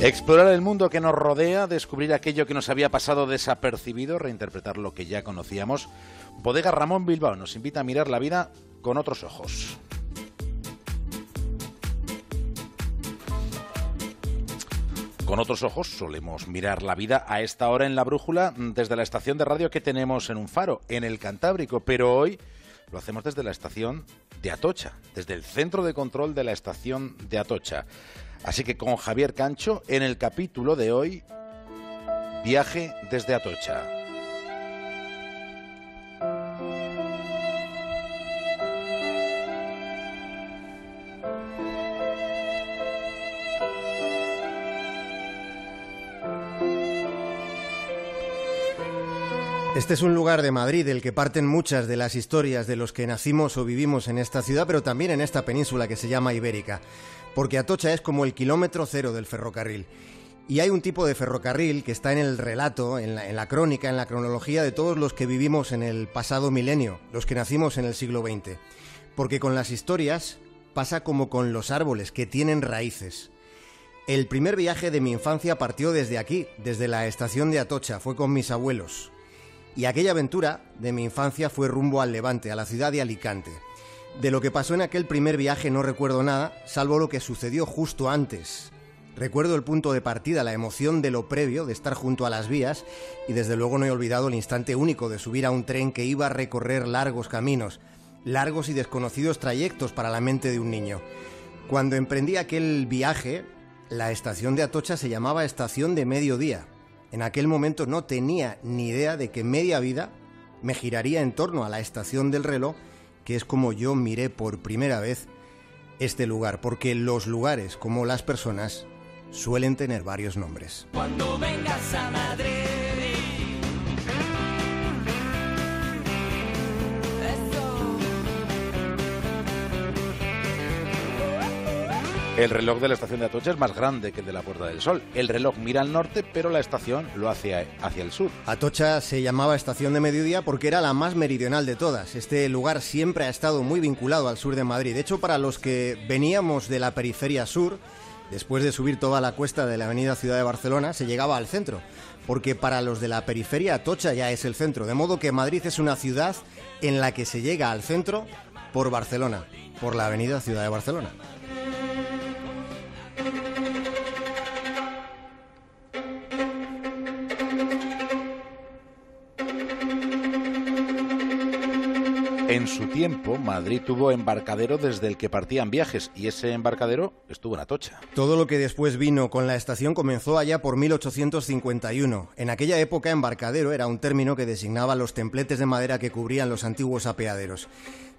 Explorar el mundo que nos rodea, descubrir aquello que nos había pasado desapercibido, reinterpretar lo que ya conocíamos. Bodega Ramón Bilbao nos invita a mirar la vida con otros ojos. Con otros ojos solemos mirar la vida a esta hora en la brújula desde la estación de radio que tenemos en un faro, en el Cantábrico, pero hoy lo hacemos desde la estación de Atocha, desde el centro de control de la estación de Atocha. Así que con Javier Cancho, en el capítulo de hoy, viaje desde Atocha. Este es un lugar de Madrid del que parten muchas de las historias de los que nacimos o vivimos en esta ciudad, pero también en esta península que se llama Ibérica porque Atocha es como el kilómetro cero del ferrocarril. Y hay un tipo de ferrocarril que está en el relato, en la, crónica, en la cronología de todos los que vivimos en el pasado milenio, los que nacimos en el siglo XX. Porque con las historias pasa como con los árboles, que tienen raíces. El primer viaje de mi infancia partió desde aquí, desde la estación de Atocha, fue con mis abuelos. Y aquella aventura de mi infancia fue rumbo al Levante, a la ciudad de Alicante. De lo que pasó en aquel primer viaje no recuerdo nada, salvo lo que sucedió justo antes. Recuerdo el punto de partida, la emoción de lo previo, de estar junto a las vías, y desde luego no he olvidado el instante único de subir a un tren que iba a recorrer largos caminos, largos y desconocidos trayectos para la mente de un niño. Cuando emprendí aquel viaje, la estación de Atocha se llamaba Estación de Mediodía. En aquel momento no tenía ni idea de que media vida me giraría en torno a la estación del reloj que es como yo miré por primera vez este lugar, porque los lugares, como las personas, suelen tener varios nombres. Cuando vengas a Madrid. El reloj de la estación de Atocha es más grande que el de la Puerta del Sol. El reloj mira al norte, pero la estación lo hace hacia el sur. Atocha se llamaba estación de mediodía porque era la más meridional de todas. Este lugar siempre ha estado muy vinculado al sur de Madrid. De hecho, para los que veníamos de la periferia sur, después de subir toda la cuesta de la avenida Ciudad de Barcelona, se llegaba al centro. Porque para los de la periferia, Atocha ya es el centro. De modo que Madrid es una ciudad en la que se llega al centro por Barcelona, por la avenida Ciudad de Barcelona. En su tiempo, Madrid tuvo embarcadero desde el que partían viajes y ese embarcadero estuvo en Atocha. Todo lo que después vino con la estación comenzó allá por 1851. En aquella época, embarcadero era un término que designaba los templetes de madera que cubrían los antiguos apeaderos.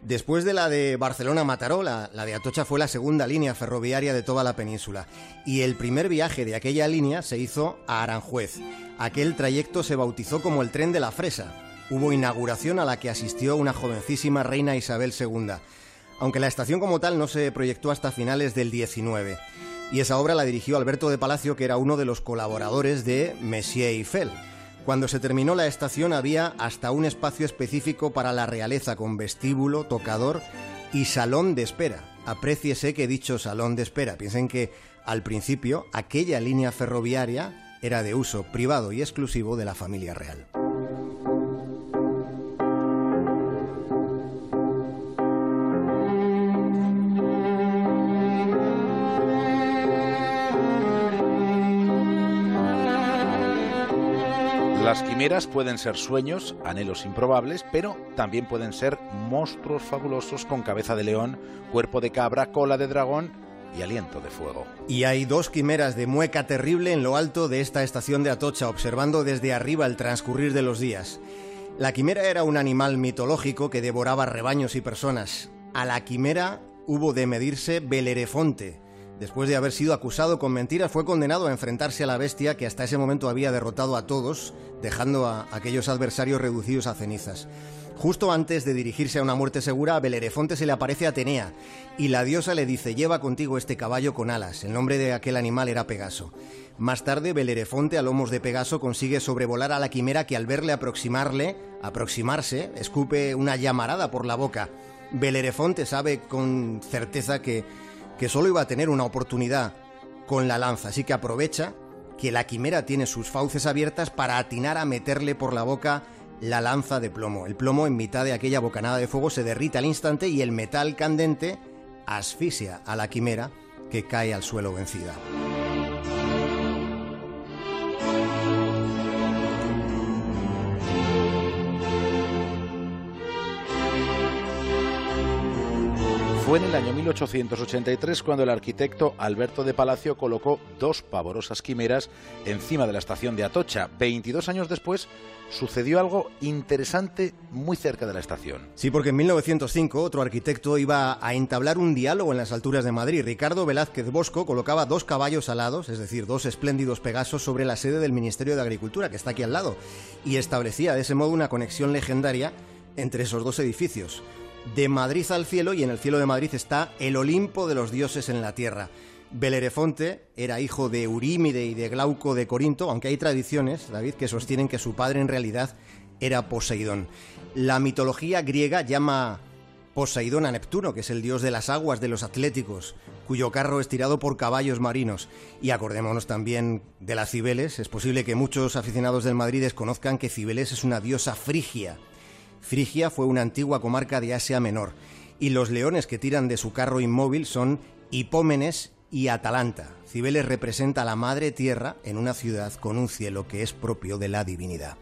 Después de la de Barcelona-Mataró, la, la, de Atocha fue la segunda línea ferroviaria de toda la península. Y el primer viaje de aquella línea se hizo a Aranjuez. Aquel trayecto se bautizó como el tren de la Fresa hubo inauguración a la que asistió una jovencísima reina Isabel II, aunque la estación como tal no se proyectó hasta finales del 19. Y esa obra la dirigió Alberto de Palacio, que era uno de los colaboradores de Messier Eiffel. Cuando se terminó la estación había hasta un espacio específico para la realeza con vestíbulo, tocador y salón de espera. Apréciese que dicho salón de espera. Piensen que al principio aquella línea ferroviaria era de uso privado y exclusivo de la familia real. Las quimeras pueden ser sueños, anhelos improbables, pero también pueden ser monstruos fabulosos con cabeza de león, cuerpo de cabra, cola de dragón y aliento de fuego. Y hay dos quimeras de mueca terrible en lo alto de esta estación de Atocha, observando desde arriba el transcurrir de los días. La quimera era un animal mitológico que devoraba rebaños y personas. A la quimera hubo de medirse Belerefonte, Después de haber sido acusado con mentiras, fue condenado a enfrentarse a la bestia que hasta ese momento había derrotado a todos, dejando a aquellos adversarios reducidos a cenizas. Justo antes de dirigirse a una muerte segura, a Belerefonte se le aparece Atenea, y la diosa le dice, lleva contigo este caballo con alas. El nombre de aquel animal era Pegaso. Más tarde, Belerefonte, a lomos de Pegaso, consigue sobrevolar a la quimera que al verle aproximarle, aproximarse, escupe una llamarada por la boca. Belerefonte sabe con certeza que que solo iba a tener una oportunidad con la lanza, así que aprovecha que la quimera tiene sus fauces abiertas para atinar a meterle por la boca la lanza de plomo. El plomo en mitad de aquella bocanada de fuego se derrite al instante y el metal candente asfixia a la quimera que cae al suelo vencida. Fue en el año 1883 cuando el arquitecto Alberto de Palacio colocó dos pavorosas quimeras encima de la estación de Atocha. 22 años después sucedió algo interesante muy cerca de la estación. Sí, porque en 1905 otro arquitecto iba a entablar un diálogo en las alturas de Madrid. Ricardo Velázquez Bosco colocaba dos caballos alados, es decir, dos espléndidos Pegasos, sobre la sede del Ministerio de Agricultura, que está aquí al lado, y establecía de ese modo una conexión legendaria entre esos dos edificios de Madrid al cielo y en el cielo de Madrid está el Olimpo de los dioses en la tierra. Belerefonte era hijo de Eurímide y de Glauco de Corinto, aunque hay tradiciones, David, que sostienen que su padre en realidad era Poseidón. La mitología griega llama Poseidón a Neptuno, que es el dios de las aguas de los atléticos, cuyo carro es tirado por caballos marinos. Y acordémonos también de la Cibeles. Es posible que muchos aficionados del Madrid desconozcan que Cibeles es una diosa frigia Frigia fue una antigua comarca de Asia Menor, y los leones que tiran de su carro inmóvil son Hipómenes y Atalanta. Cibeles representa a la madre tierra en una ciudad con un cielo que es propio de la divinidad.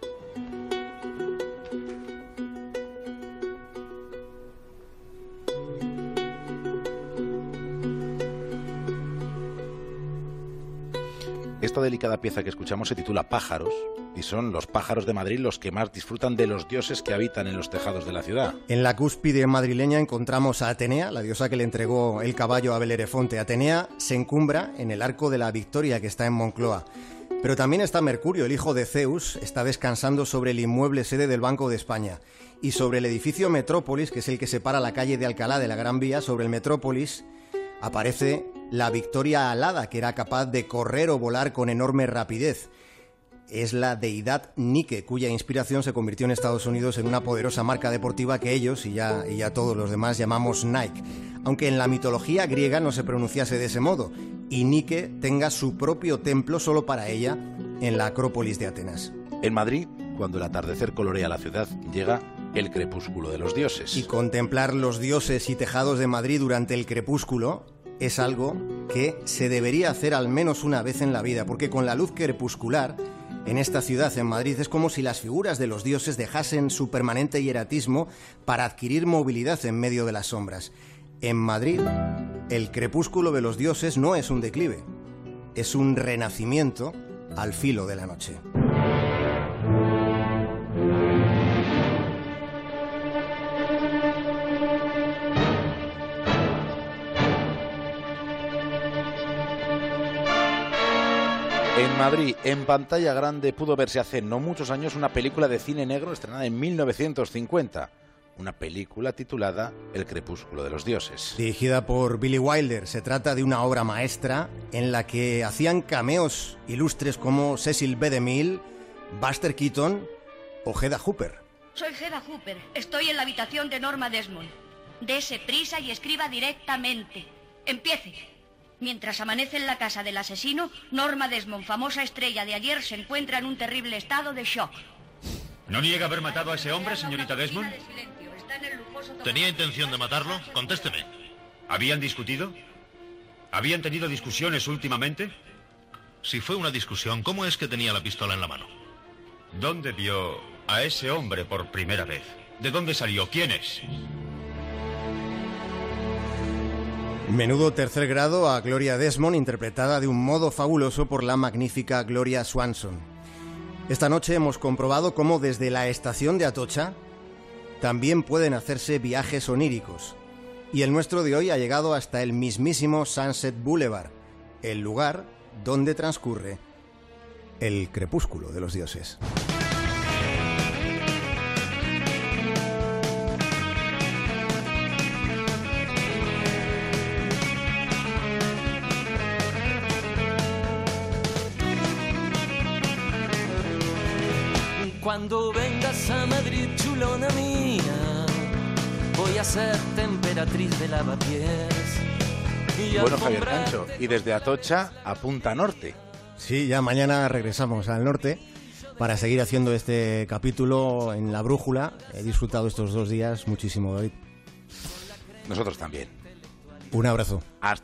Esta delicada pieza que escuchamos se titula Pájaros y son los pájaros de Madrid los que más disfrutan de los dioses que habitan en los tejados de la ciudad. En la cúspide madrileña encontramos a Atenea, la diosa que le entregó el caballo a Belerefonte. Atenea se encumbra en el arco de la Victoria que está en Moncloa. Pero también está Mercurio, el hijo de Zeus, está descansando sobre el inmueble sede del Banco de España. Y sobre el edificio Metrópolis, que es el que separa la calle de Alcalá de la Gran Vía, sobre el Metrópolis aparece la Victoria alada, que era capaz de correr o volar con enorme rapidez es la deidad Nike, cuya inspiración se convirtió en Estados Unidos en una poderosa marca deportiva que ellos y ya, todos los demás llamamos Nike, aunque en la mitología griega no se pronunciase de ese modo, y Nike tenga su propio templo solo para ella en la Acrópolis de Atenas. En Madrid, cuando el atardecer colorea la ciudad, llega el crepúsculo de los dioses. Y contemplar los dioses y tejados de Madrid durante el crepúsculo es algo que se debería hacer al menos una vez en la vida, porque con la luz crepuscular en esta ciudad, en Madrid, es como si las figuras de los dioses dejasen su permanente hieratismo para adquirir movilidad en medio de las sombras. En Madrid, el crepúsculo de los dioses no es un declive, es un renacimiento al filo de la noche. En Madrid, en pantalla grande, pudo verse hace no muchos años una película de cine negro estrenada en 1950. Una película titulada El crepúsculo de los dioses. Dirigida por Billy Wilder, se trata de una obra maestra en la que hacían cameos ilustres como Cecil B. DeMille, Buster Keaton o Hedda Hooper. Soy Hedda Hooper. Estoy en la habitación de Norma Desmond. Dese prisa y escriba directamente. Empiece. Mientras amanece en la casa del asesino, Norma Desmond, famosa estrella de ayer, se encuentra en un terrible estado de shock. ¿No niega haber matado a ese hombre, señorita Desmond? ¿Tenía intención de matarlo? Contésteme. ¿Habían discutido? ¿Habían tenido discusiones últimamente? Si fue una discusión, ¿cómo es que tenía la pistola en la mano? ¿Dónde vio a ese hombre por primera vez? ¿De dónde salió? ¿Quién es? Menudo tercer grado a Gloria Desmond, interpretada de un modo fabuloso por la magnífica Gloria Swanson. Esta noche hemos comprobado cómo desde la estación de Atocha también pueden hacerse viajes oníricos. Y el nuestro de hoy ha llegado hasta el mismísimo Sunset Boulevard, el lugar donde transcurre el crepúsculo de los dioses. Cuando vengas a Madrid, chulona mía, voy a ser temperatriz de lavapiés. y Bueno, Javier. Cancho, y desde Atocha a Punta Norte. Sí, ya mañana regresamos al norte para seguir haciendo este capítulo en la brújula. He disfrutado estos dos días muchísimo, David. Nosotros también. Un abrazo. Hasta